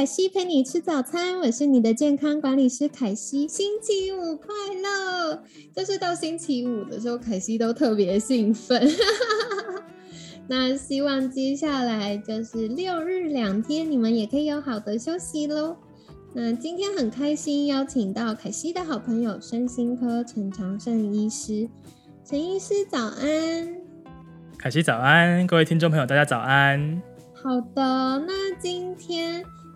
凯西陪你吃早餐，我是你的健康管理师凯西。星期五快乐！就是到星期五的时候，凯西都特别兴奋。那希望接下来就是六日两天，你们也可以有好的休息喽。那今天很开心邀请到凯西的好朋友身心科陈长胜医师，陈医师早安，凯西早安，各位听众朋友大家早安。好的，那今天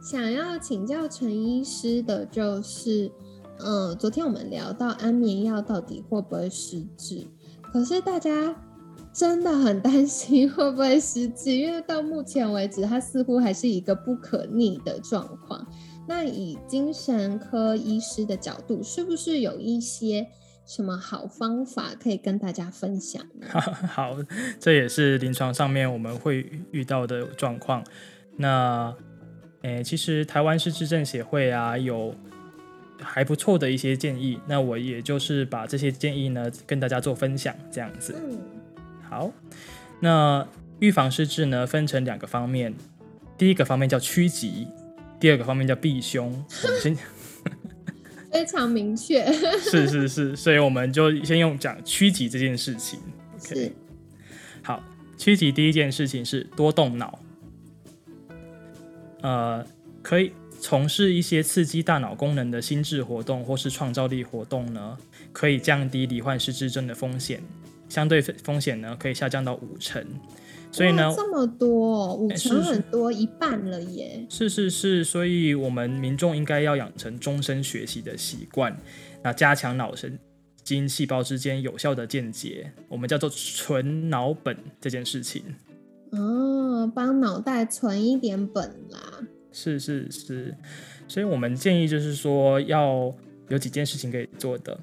想要请教陈医师的就是，嗯，昨天我们聊到安眠药到底会不会失智，可是大家真的很担心会不会失智，因为到目前为止它似乎还是一个不可逆的状况。那以精神科医师的角度，是不是有一些？什么好方法可以跟大家分享呢？好，这也是临床上面我们会遇到的状况。那，诶，其实台湾市智症协会啊，有还不错的一些建议。那我也就是把这些建议呢，跟大家做分享，这样子。嗯。好，那预防失智呢，分成两个方面。第一个方面叫趋吉，第二个方面叫避凶。我们先。非常明确，是是是，所以我们就先用讲趋吉这件事情。是，好，趋吉第一件事情是多动脑，呃，可以从事一些刺激大脑功能的心智活动或是创造力活动呢，可以降低罹患失智症的风险，相对风险呢可以下降到五成。所以呢，这么多五成很多一半了耶！是是是，所以我们民众应该要养成终身学习的习惯，那加强脑神经细胞之间有效的间接，我们叫做纯脑本这件事情。哦，帮脑袋存一点本啦。是是是，所以我们建议就是说要有几件事情可以做的。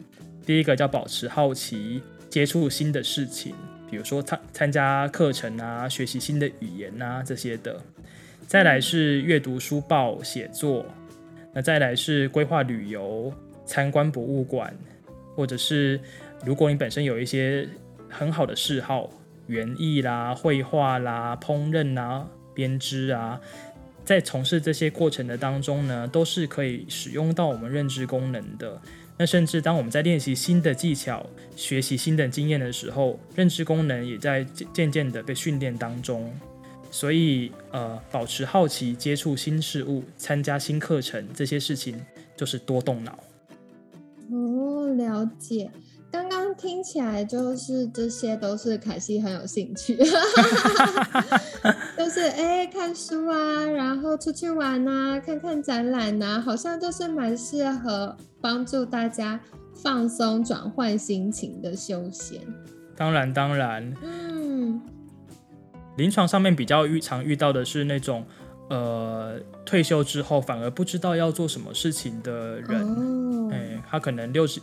第一个叫保持好奇，接触新的事情。比如说参参加课程啊，学习新的语言啊这些的，再来是阅读书报、写作，那再来是规划旅游、参观博物馆，或者是如果你本身有一些很好的嗜好，园艺啦、绘画啦、烹饪啊、编织啊，在从事这些过程的当中呢，都是可以使用到我们认知功能的。那甚至当我们在练习新的技巧、学习新的经验的时候，认知功能也在渐渐的被训练当中。所以，呃，保持好奇、接触新事物、参加新课程，这些事情就是多动脑。哦，了解。刚刚听起来就是这些都是凯西很有兴趣，就是哎看书啊，然后出去玩啊，看看展览啊，好像就是蛮适合帮助大家放松、转换心情的休闲。当然，当然，嗯，临床上面比较遇常遇到的是那种呃退休之后反而不知道要做什么事情的人，哎，他可能六十。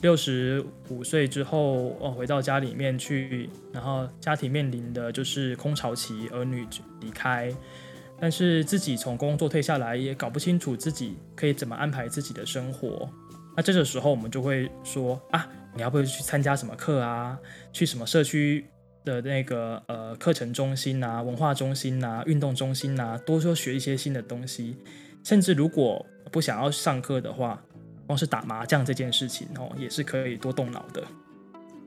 六十五岁之后，哦，回到家里面去，然后家庭面临的就是空巢期，儿女离开，但是自己从工作退下来，也搞不清楚自己可以怎么安排自己的生活。那这个时候，我们就会说啊，你要不要去参加什么课啊？去什么社区的那个呃课程中心啊、文化中心啊、运动中心啊，多说学一些新的东西。甚至如果不想要上课的话，光是打麻将这件事情哦，也是可以多动脑的。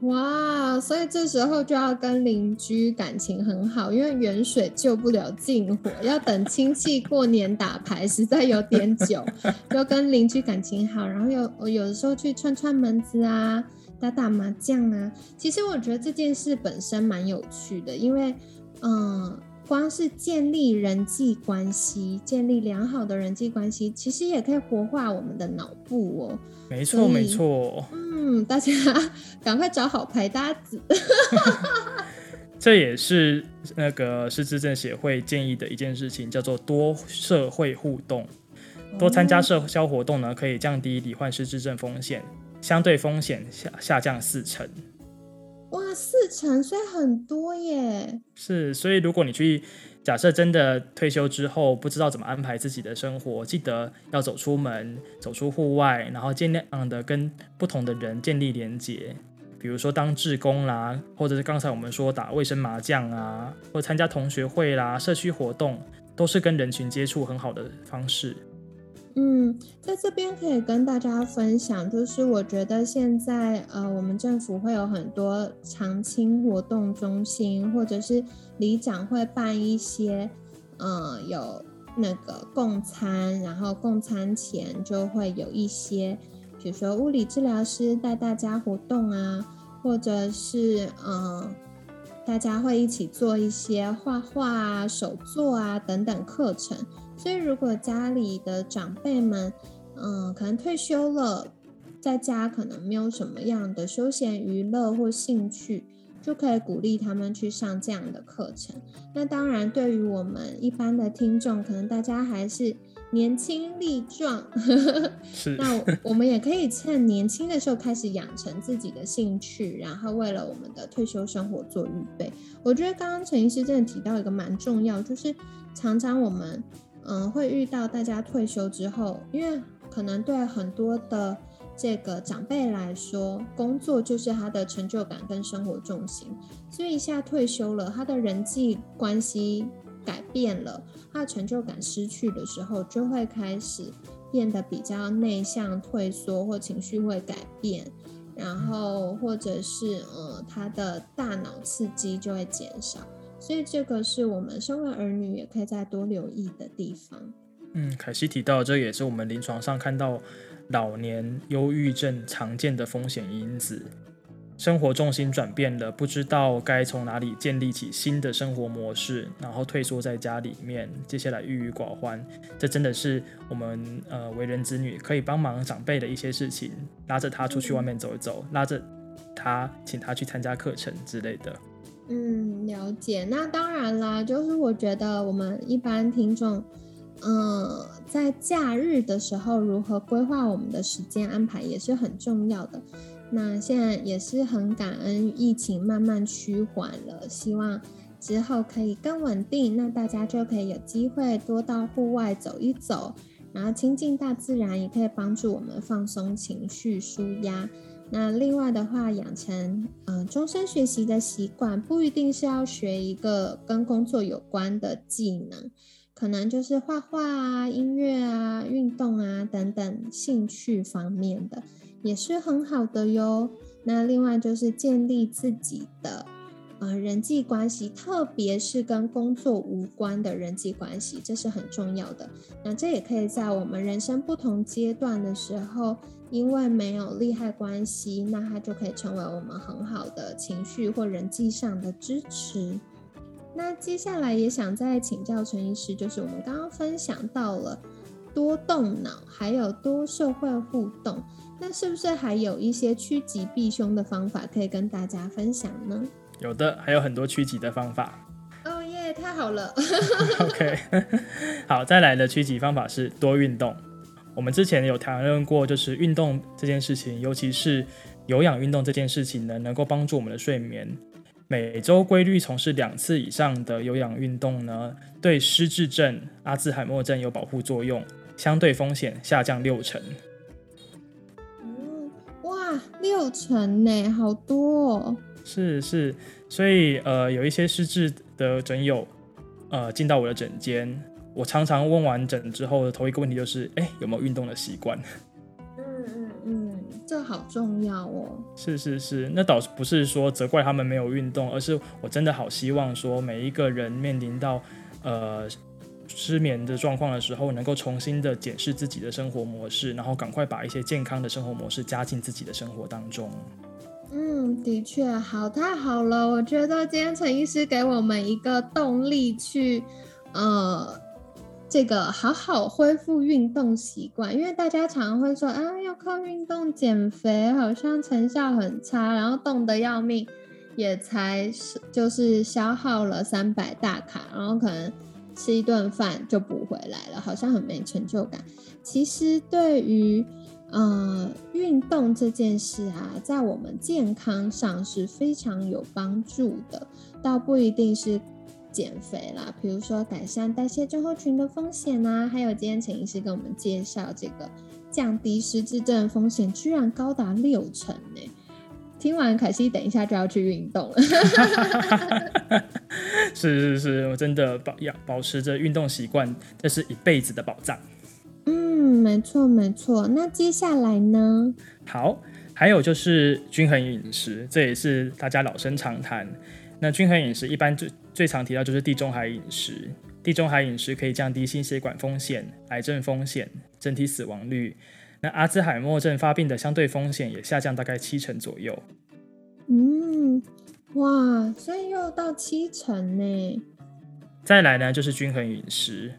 哇，所以这时候就要跟邻居感情很好，因为远水救不了近火，要等亲戚过年打牌实在有点久，就跟邻居感情好，然后有有的时候去串串门子啊，打打麻将啊。其实我觉得这件事本身蛮有趣的，因为嗯。光是建立人际关系，建立良好的人际关系，其实也可以活化我们的脑部哦。没错，没错。嗯，大家赶快找好牌搭子。这也是那个失智症协会建议的一件事情，叫做多社会互动，多参加社交活动呢，可以降低罹患失智症风险，相对风险下下降四成。哇四成，所以很多耶。是，所以如果你去假设真的退休之后不知道怎么安排自己的生活，记得要走出门，走出户外，然后尽量的跟不同的人建立连接。比如说当志工啦，或者是刚才我们说打卫生麻将啊，或参加同学会啦、社区活动，都是跟人群接触很好的方式。嗯，在这边可以跟大家分享，就是我觉得现在呃，我们政府会有很多常青活动中心，或者是里长会办一些，呃，有那个共餐，然后共餐前就会有一些。比如说物理治疗师带大家活动啊，或者是嗯，大家会一起做一些画画啊、手作啊等等课程。所以如果家里的长辈们，嗯，可能退休了，在家可能没有什么样的休闲娱乐或兴趣，就可以鼓励他们去上这样的课程。那当然，对于我们一般的听众，可能大家还是。年轻力壮，是。那我们也可以趁年轻的时候开始养成自己的兴趣，然后为了我们的退休生活做预备。我觉得刚刚陈医师真的提到一个蛮重要，就是常常我们嗯会遇到大家退休之后，因为可能对很多的这个长辈来说，工作就是他的成就感跟生活重心，所以一下退休了，他的人际关系。改变了，他的成就感失去的时候，就会开始变得比较内向、退缩，或情绪会改变，然后或者是呃，他的大脑刺激就会减少，所以这个是我们身为儿女也可以再多留意的地方。嗯，凯西提到，这也是我们临床上看到老年忧郁症常见的风险因子。生活重心转变了，不知道该从哪里建立起新的生活模式，然后退缩在家里面，接下来郁郁寡欢，这真的是我们呃为人子女可以帮忙长辈的一些事情，拉着他出去外面走一走，拉着他请他去参加课程之类的。嗯，了解。那当然啦，就是我觉得我们一般听众，嗯，在假日的时候如何规划我们的时间安排也是很重要的。那现在也是很感恩，疫情慢慢趋缓了，希望之后可以更稳定，那大家就可以有机会多到户外走一走，然后亲近大自然，也可以帮助我们放松情绪、舒压。那另外的话，养成嗯终身学习的习惯，不一定是要学一个跟工作有关的技能，可能就是画画啊、音乐啊、运动啊等等兴趣方面的。也是很好的哟。那另外就是建立自己的呃人际关系，特别是跟工作无关的人际关系，这是很重要的。那这也可以在我们人生不同阶段的时候，因为没有利害关系，那它就可以成为我们很好的情绪或人际上的支持。那接下来也想再请教陈医师，就是我们刚刚分享到了多动脑，还有多社会互动。那是不是还有一些趋吉避凶的方法可以跟大家分享呢？有的，还有很多趋吉的方法。哦耶，太好了。OK，好，再来的趋吉方法是多运动。我们之前有谈论过，就是运动这件事情，尤其是有氧运动这件事情呢，能够帮助我们的睡眠。每周规律从事两次以上的有氧运动呢，对失智症、阿兹海默症有保护作用，相对风险下降六成。六成呢，好多哦。是是，所以呃，有一些失智的诊友，呃，进到我的诊间，我常常问完诊之后的头一个问题就是，哎，有没有运动的习惯？嗯嗯嗯，这好重要哦。是是是，那倒不是说责怪他们没有运动，而是我真的好希望说，每一个人面临到呃。失眠的状况的时候，能够重新的检视自己的生活模式，然后赶快把一些健康的生活模式加进自己的生活当中。嗯，的确好，太好了！我觉得今天陈医师给我们一个动力去，呃，这个好好恢复运动习惯，因为大家常会说啊，要靠运动减肥，好像成效很差，然后动得要命，也才是就是消耗了三百大卡，然后可能。吃一顿饭就补回来了，好像很没成就感。其实对于呃，运动这件事啊，在我们健康上是非常有帮助的，倒不一定是减肥啦，比如说改善代谢症候群的风险啊，还有今天陈医师跟我们介绍这个降低失智症风险，居然高达六成呢。听完凯西，等一下就要去运动了。是是是，我真的保要保持着运动习惯，这是一辈子的保障。嗯，没错没错。那接下来呢？好，还有就是均衡饮食，这也是大家老生常谈。那均衡饮食一般最最常提到就是地中海饮食。地中海饮食可以降低心血管风险、癌症风险、整体死亡率。那阿兹海默症发病的相对风险也下降大概七成左右。嗯，哇，所以又到七成呢。再来呢，就是均衡饮食。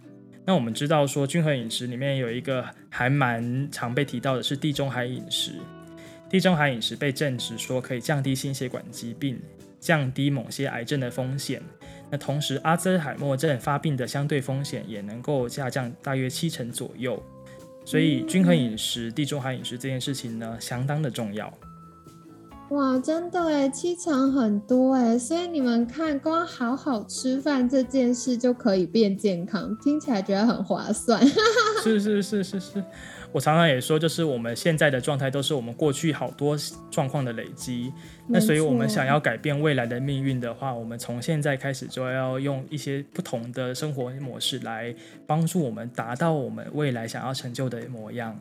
那我们知道说，均衡饮食里面有一个还蛮常被提到的是地中海饮食。地中海饮食被证实说可以降低心血管疾病、降低某些癌症的风险。那同时，阿兹海默症发病的相对风险也能够下降大约七成左右。所以，均衡饮食、地中海饮食这件事情呢，相当的重要。哇，真的哎，七成很多哎，所以你们看，光好好吃饭这件事就可以变健康，听起来觉得很划算。是是是是是。我常常也说，就是我们现在的状态都是我们过去好多状况的累积。那所以，我们想要改变未来的命运的话，我们从现在开始就要用一些不同的生活模式来帮助我们达到我们未来想要成就的模样。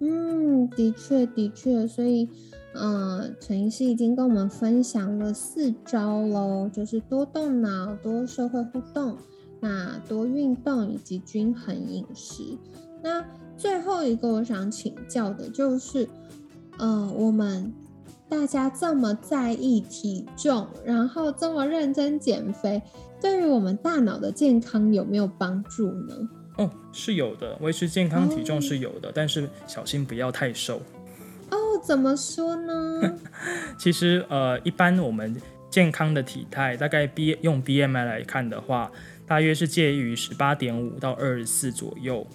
嗯，的确的确。所以，嗯，陈医师已经跟我们分享了四招喽，就是多动脑、多社会互动、那多运动以及均衡饮食。那最后一个我想请教的就是，呃，我们大家这么在意体重，然后这么认真减肥，对于我们大脑的健康有没有帮助呢？哦，是有的，维持健康体重是有的，但是小心不要太瘦。怎么说呢？其实，呃，一般我们健康的体态，大概 B 用 BMI 来看的话，大约是介于十八点五到二十四左右。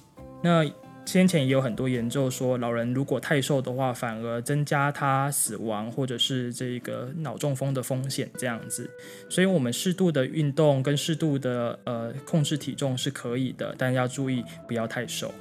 那先前也有很多研究说，老人如果太瘦的话，反而增加他死亡或者是这个脑中风的风险这样子。所以，我们适度的运动跟适度的呃控制体重是可以的，但要注意不要太瘦。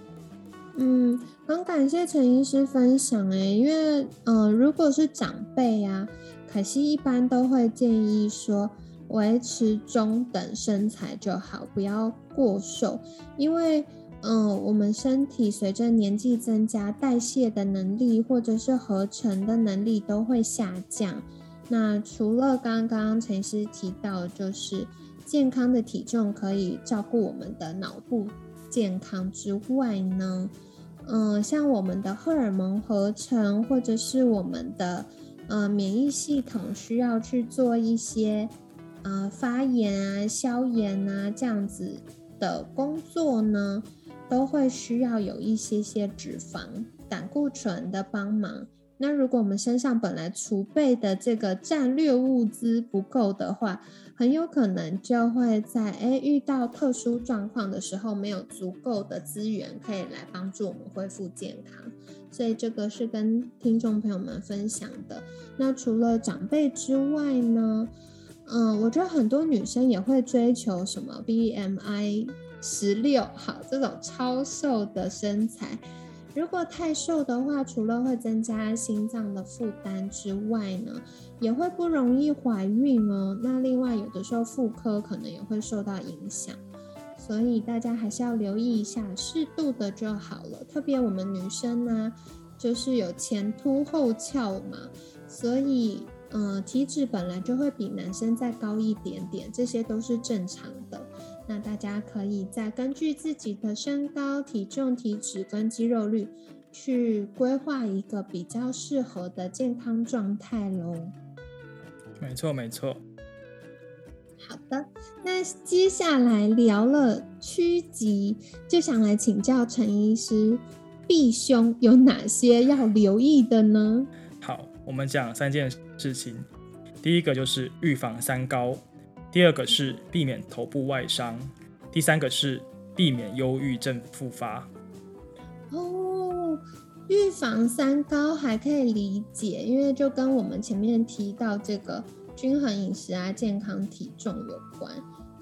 嗯，很感谢陈医师分享诶，因为呃，如果是长辈呀，凯西一般都会建议说，维持中等身材就好，不要过瘦，因为。嗯，我们身体随着年纪增加，代谢的能力或者是合成的能力都会下降。那除了刚刚陈医师提到，就是健康的体重可以照顾我们的脑部健康之外呢，嗯，像我们的荷尔蒙合成或者是我们的呃免疫系统需要去做一些呃发炎啊、消炎啊这样子的工作呢。都会需要有一些些脂肪、胆固醇的帮忙。那如果我们身上本来储备的这个战略物资不够的话，很有可能就会在诶遇到特殊状况的时候，没有足够的资源可以来帮助我们恢复健康。所以这个是跟听众朋友们分享的。那除了长辈之外呢，嗯，我觉得很多女生也会追求什么 BMI。十六好，这种超瘦的身材，如果太瘦的话，除了会增加心脏的负担之外呢，也会不容易怀孕哦。那另外有的时候妇科可能也会受到影响，所以大家还是要留意一下，适度的就好了。特别我们女生呢，就是有前凸后翘嘛，所以呃体脂本来就会比男生再高一点点，这些都是正常的。那大家可以再根据自己的身高、体重、体脂跟肌肉率，去规划一个比较适合的健康状态喽。没错，没错。好的，那接下来聊了趋吉，就想来请教陈医师，避胸有哪些要留意的呢？好，我们讲三件事情，第一个就是预防三高。第二个是避免头部外伤，第三个是避免忧郁症复发。哦，预防三高还可以理解，因为就跟我们前面提到这个均衡饮食啊、健康体重有关。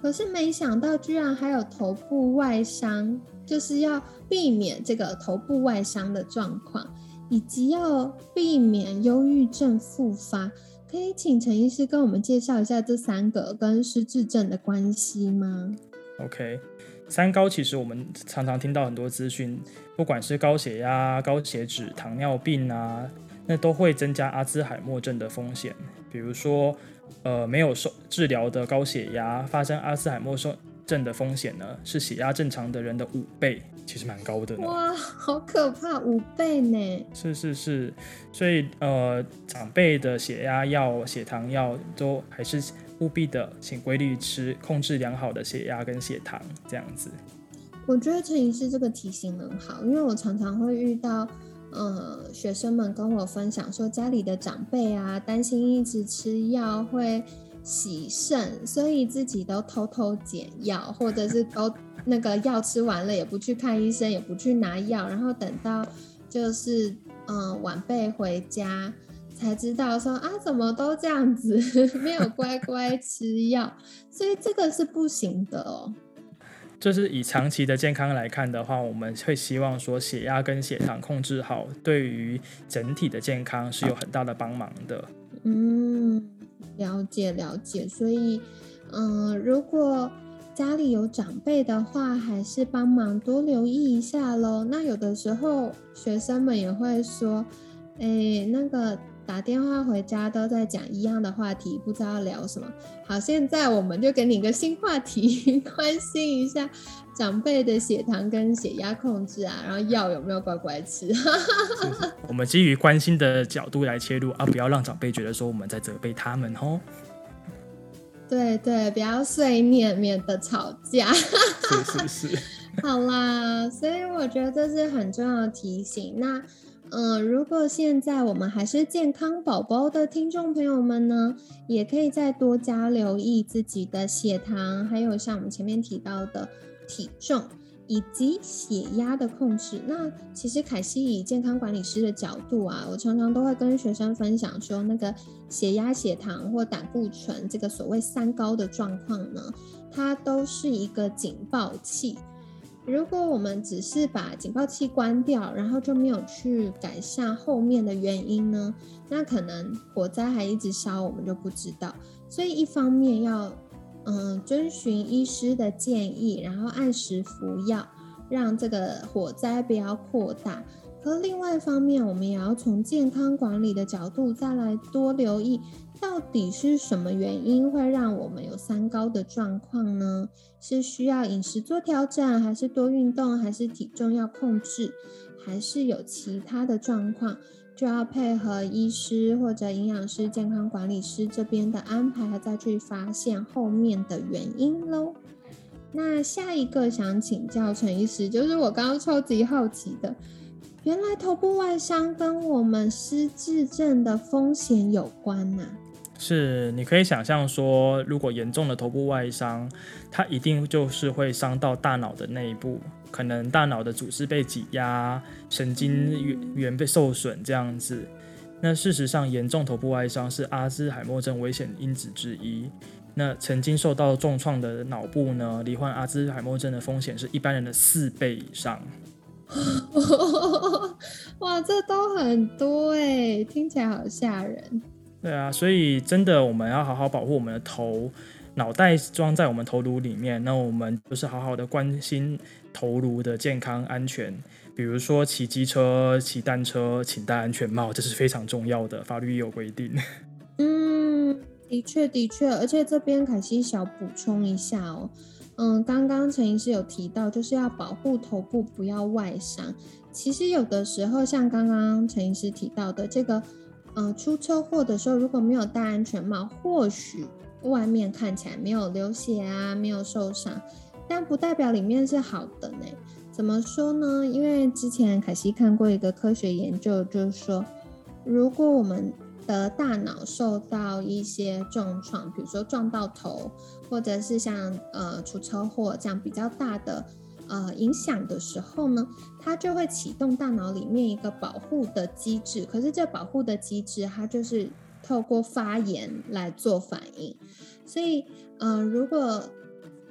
可是没想到，居然还有头部外伤，就是要避免这个头部外伤的状况，以及要避免忧郁症复发。可以请陈医师跟我们介绍一下这三个跟失智症的关系吗？OK，三高其实我们常常听到很多资讯，不管是高血压、高血脂、糖尿病啊，那都会增加阿兹海默症的风险，比如说。呃，没有受治疗的高血压发生阿兹海默症的风险呢，是血压正常的人的五倍，其实蛮高的呢。哇，好可怕，五倍呢？是是是，所以呃，长辈的血压药、血糖药都还是务必的，请规律吃，控制良好的血压跟血糖，这样子。我觉得陈医师这个提醒很好，因为我常常会遇到。呃，学生们跟我分享说，家里的长辈啊，担心一直吃药会洗肾，所以自己都偷偷减药，或者是都那个药吃完了也不去看医生，也不去拿药，然后等到就是嗯晚辈回家才知道说啊，怎么都这样子，没有乖乖吃药，所以这个是不行的哦。就是以长期的健康来看的话，我们会希望说血压跟血糖控制好，对于整体的健康是有很大的帮忙的。嗯，了解了解。所以，嗯，如果家里有长辈的话，还是帮忙多留意一下喽。那有的时候学生们也会说，哎，那个。打电话回家都在讲一样的话题，不知道聊什么。好，现在我们就给你一个新话题，关心一下长辈的血糖跟血压控制啊，然后药有没有乖乖吃？我们基于关心的角度来切入啊，不要让长辈觉得说我们在责备他们哦。对对，不要碎念，免得吵架。是是是。好啦，所以我觉得这是很重要的提醒。那。嗯，如果现在我们还是健康宝宝的听众朋友们呢，也可以再多加留意自己的血糖，还有像我们前面提到的体重以及血压的控制。那其实凯西以健康管理师的角度啊，我常常都会跟学生分享说，那个血压、血糖或胆固醇这个所谓三高的状况呢，它都是一个警报器。如果我们只是把警报器关掉，然后就没有去改善后面的原因呢？那可能火灾还一直烧，我们就不知道。所以一方面要嗯遵循医师的建议，然后按时服药，让这个火灾不要扩大。可另外一方面，我们也要从健康管理的角度再来多留意。到底是什么原因会让我们有三高的状况呢？是需要饮食做调整，还是多运动，还是体重要控制，还是有其他的状况？就要配合医师或者营养师、健康管理师这边的安排，再去发现后面的原因喽。那下一个想请教陈医师，就是我刚刚超级好奇的，原来头部外伤跟我们失智症的风险有关呐？是，你可以想象说，如果严重的头部外伤，它一定就是会伤到大脑的内部，可能大脑的组织被挤压，神经元被受损这样子。那事实上，严重头部外伤是阿兹海默症危险因子之一。那曾经受到重创的脑部呢，罹患阿兹海默症的风险是一般人的四倍以上。哇，这都很多哎，听起来好吓人。对啊，所以真的我们要好好保护我们的头，脑袋装在我们头颅里面，那我们就是好好的关心头颅的健康安全。比如说骑机车、骑单车，请戴安全帽，这是非常重要的，法律也有规定。嗯，的确的确，而且这边凯西小补充一下哦，嗯，刚刚陈医师有提到，就是要保护头部不要外伤。其实有的时候，像刚刚陈医师提到的这个。呃，出车祸的时候如果没有戴安全帽，或许外面看起来没有流血啊，没有受伤，但不代表里面是好的呢。怎么说呢？因为之前凯西看过一个科学研究，就是说，如果我们的大脑受到一些重创，比如说撞到头，或者是像呃出车祸这样比较大的呃影响的时候呢，它就会启动大脑里面一个保护的机制。可是这保护的机制，它就是透过发炎来做反应。所以，呃，如果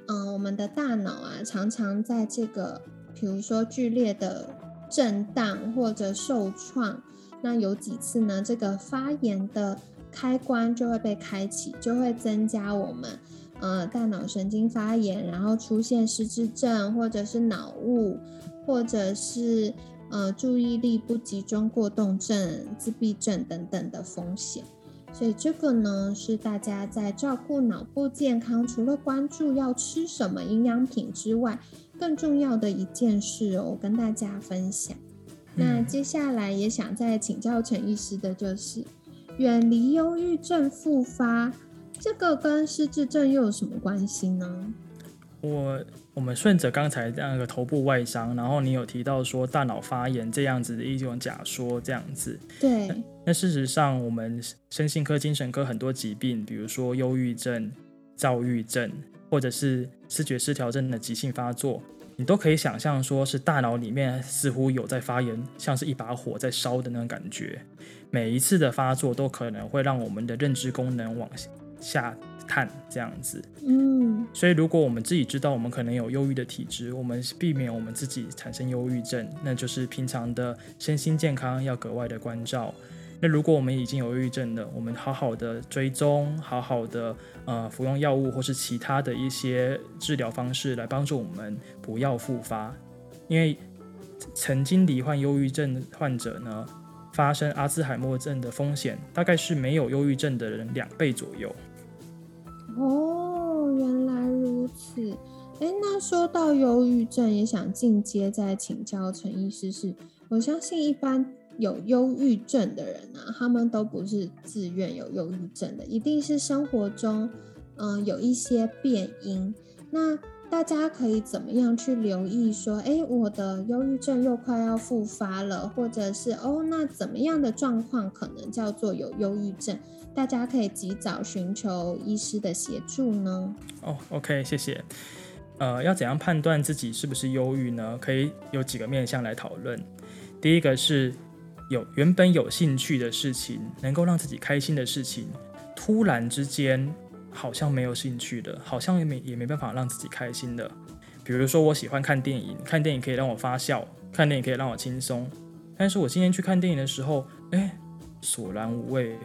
嗯我们的大脑啊常常在这个，比如说剧烈的震荡或者受创，那有几次呢，这个发炎的开关就会被开启，就会增加我们。呃，大脑神经发炎，然后出现失智症，或者是脑雾，或者是呃注意力不集中过动症、自闭症等等的风险。所以这个呢，是大家在照顾脑部健康，除了关注要吃什么营养品之外，更重要的一件事哦，跟大家分享。那接下来也想再请教陈医师的就是，远离忧郁症复发。这个跟失智症又有什么关系呢？我我们顺着刚才那个头部外伤，然后你有提到说大脑发炎这样子的一种假说，这样子。对。那事实上，我们身心科、精神科很多疾病，比如说忧郁症、躁郁症，或者是视觉失调症的急性发作，你都可以想象说是大脑里面似乎有在发炎，像是一把火在烧的那种感觉。每一次的发作都可能会让我们的认知功能往下。探这样子，嗯，所以如果我们自己知道我们可能有忧郁的体质，我们避免我们自己产生忧郁症，那就是平常的身心健康要格外的关照。那如果我们已经有忧郁症了，我们好好的追踪，好好的呃服用药物或是其他的一些治疗方式来帮助我们不要复发，因为曾经罹患忧郁症患者呢，发生阿兹海默症的风险大概是没有忧郁症的人两倍左右。哦，原来如此。哎，那说到忧郁症，也想进阶再请教陈医师。是，我相信一般有忧郁症的人呢，他们都不是自愿有忧郁症的，一定是生活中嗯有一些变因。那大家可以怎么样去留意？说，哎，我的忧郁症又快要复发了，或者是哦，那怎么样的状况可能叫做有忧郁症？大家可以及早寻求医师的协助呢。哦，OK，谢谢。呃，要怎样判断自己是不是忧郁呢？可以有几个面向来讨论。第一个是有原本有兴趣的事情，能够让自己开心的事情，突然之间。好像没有兴趣的，好像也没也没办法让自己开心的。比如说，我喜欢看电影，看电影可以让我发笑，看电影可以让我轻松。但是我今天去看电影的时候，哎，索然无味，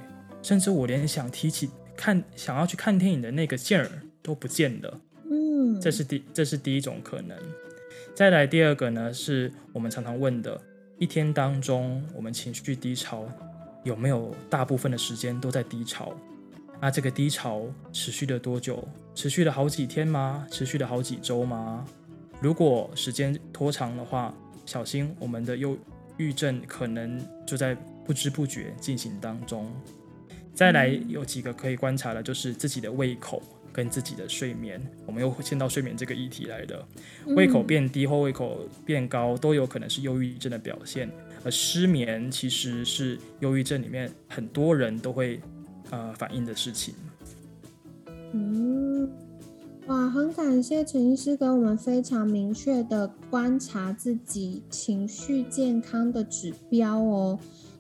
甚至我连想提起看想要去看电影的那个劲儿都不见了。嗯，这是第这是第一种可能。再来第二个呢，是我们常常问的，一天当中我们情绪低潮，有没有大部分的时间都在低潮？那这个低潮持续了多久？持续了好几天吗？持续了好几周吗？如果时间拖长的话，小心我们的忧郁症可能就在不知不觉进行当中。再来有几个可以观察的，就是自己的胃口跟自己的睡眠。我们又牵到睡眠这个议题来的，胃口变低或胃口变高都有可能是忧郁症的表现。而失眠其实是忧郁症里面很多人都会。呃，反映的事情。嗯，哇，很感谢陈医师给我们非常明确的观察自己情绪健康的指标哦。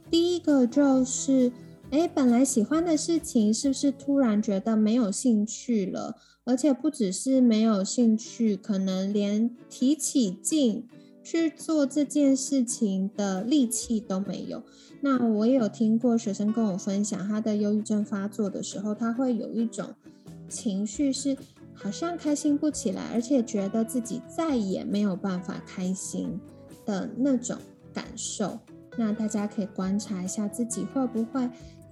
第一个就是，哎，本来喜欢的事情是不是突然觉得没有兴趣了？而且不只是没有兴趣，可能连提起劲去做这件事情的力气都没有。那我也有听过学生跟我分享，他的忧郁症发作的时候，他会有一种情绪是好像开心不起来，而且觉得自己再也没有办法开心的那种感受。那大家可以观察一下自己会不会，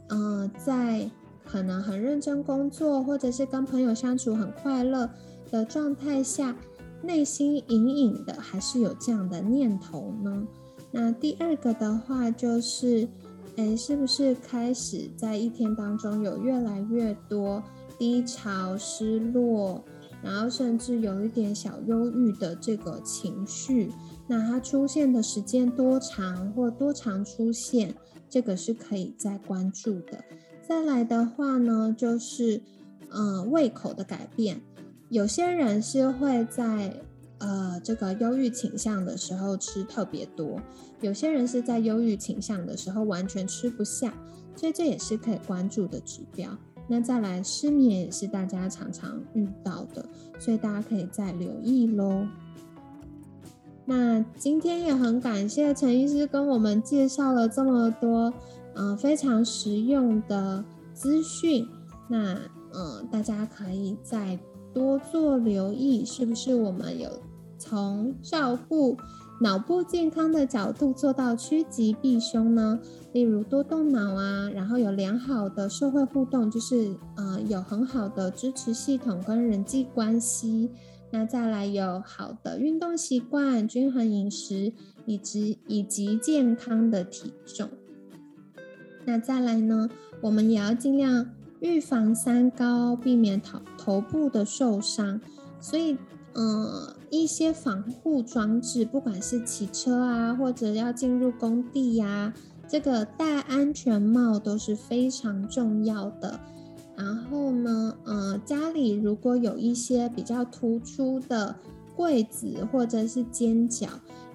呃，在可能很认真工作，或者是跟朋友相处很快乐的状态下，内心隐隐的还是有这样的念头呢？那第二个的话就是，哎，是不是开始在一天当中有越来越多低潮、失落，然后甚至有一点小忧郁的这个情绪？那它出现的时间多长或多长出现，这个是可以再关注的。再来的话呢，就是，嗯，胃口的改变，有些人是会在。呃这个忧郁倾向的时候吃特别多，有些人是在忧郁倾向的时候完全吃不下，所以这也是可以关注的指标。那再来失眠也是大家常常遇到的，所以大家可以再留意喽。那今天也很感谢陈医师跟我们介绍了这么多，嗯，非常实用的资讯。那嗯，大家可以再多做留意，是不是我们有从照顾脑部健康的角度做到趋吉避凶呢？例如多动脑啊，然后有良好的社会互动，就是呃有很好的支持系统跟人际关系。那再来有好的运动习惯、均衡饮食，以及以及健康的体重。那再来呢，我们也要尽量预防三高，避免头头部的受伤。所以，嗯，一些防护装置，不管是骑车啊，或者要进入工地呀。这个戴安全帽都是非常重要的。然后呢，呃，家里如果有一些比较突出的柜子或者是尖角，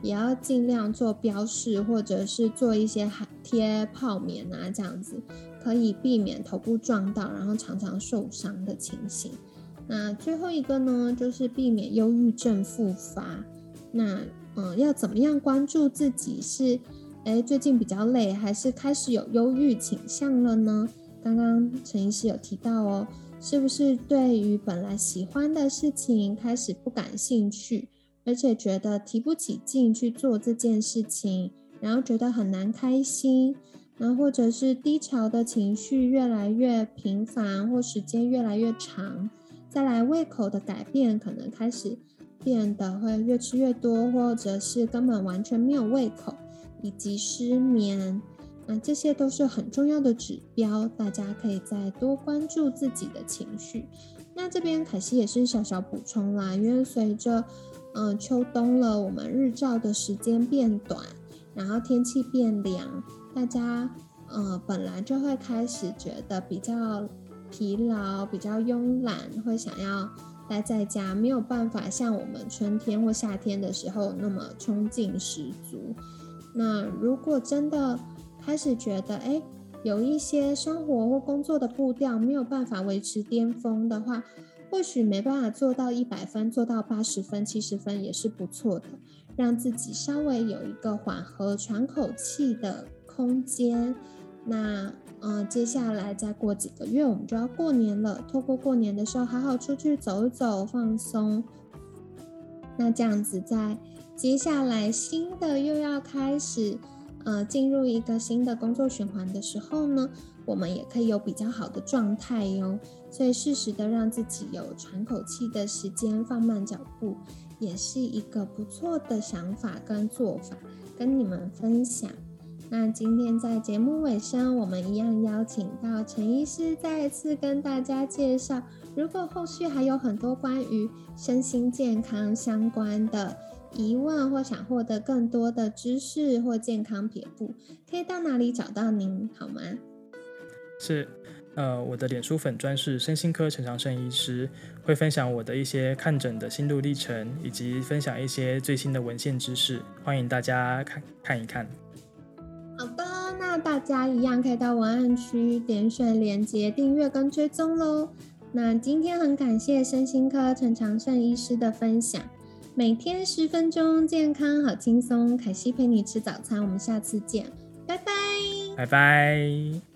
也要尽量做标示，或者是做一些贴泡棉啊，这样子可以避免头部撞到，然后常常受伤的情形。那最后一个呢，就是避免忧郁症复发。那，嗯，要怎么样关注自己是？哎，最近比较累，还是开始有忧郁倾向了呢？刚刚陈医师有提到哦，是不是对于本来喜欢的事情开始不感兴趣，而且觉得提不起劲去做这件事情，然后觉得很难开心，然后或者是低潮的情绪越来越频繁，或时间越来越长，再来胃口的改变，可能开始变得会越吃越多，或者是根本完全没有胃口。以及失眠，那这些都是很重要的指标，大家可以再多关注自己的情绪。那这边凯西也是小小补充啦，因为随着嗯秋冬了，我们日照的时间变短，然后天气变凉，大家呃本来就会开始觉得比较疲劳、比较慵懒，会想要待在家，没有办法像我们春天或夏天的时候那么冲劲十足。那如果真的开始觉得，哎，有一些生活或工作的步调没有办法维持巅峰的话，或许没办法做到一百分，做到八十分、七十分也是不错的，让自己稍微有一个缓和、喘口气的空间。那，嗯，接下来再过几个月，我们就要过年了，透过过年的时候，好好出去走一走，放松。那这样子在。接下来新的又要开始，呃，进入一个新的工作循环的时候呢，我们也可以有比较好的状态哟。所以适时的让自己有喘口气的时间，放慢脚步，也是一个不错的想法跟做法，跟你们分享。那今天在节目尾声，我们一样邀请到陈医师再次跟大家介绍。如果后续还有很多关于身心健康相关的。疑问或想获得更多的知识或健康撇步，可以到哪里找到您好吗？是，呃，我的脸书粉专是身心科陈长胜医师，会分享我的一些看诊的心路历程，以及分享一些最新的文献知识，欢迎大家看看一看。大家一样可以到文案区点选连接订阅跟追踪喽。那今天很感谢身心科陈长胜医师的分享。每天十分钟，健康好轻松。凯西陪你吃早餐，我们下次见，拜拜，拜拜。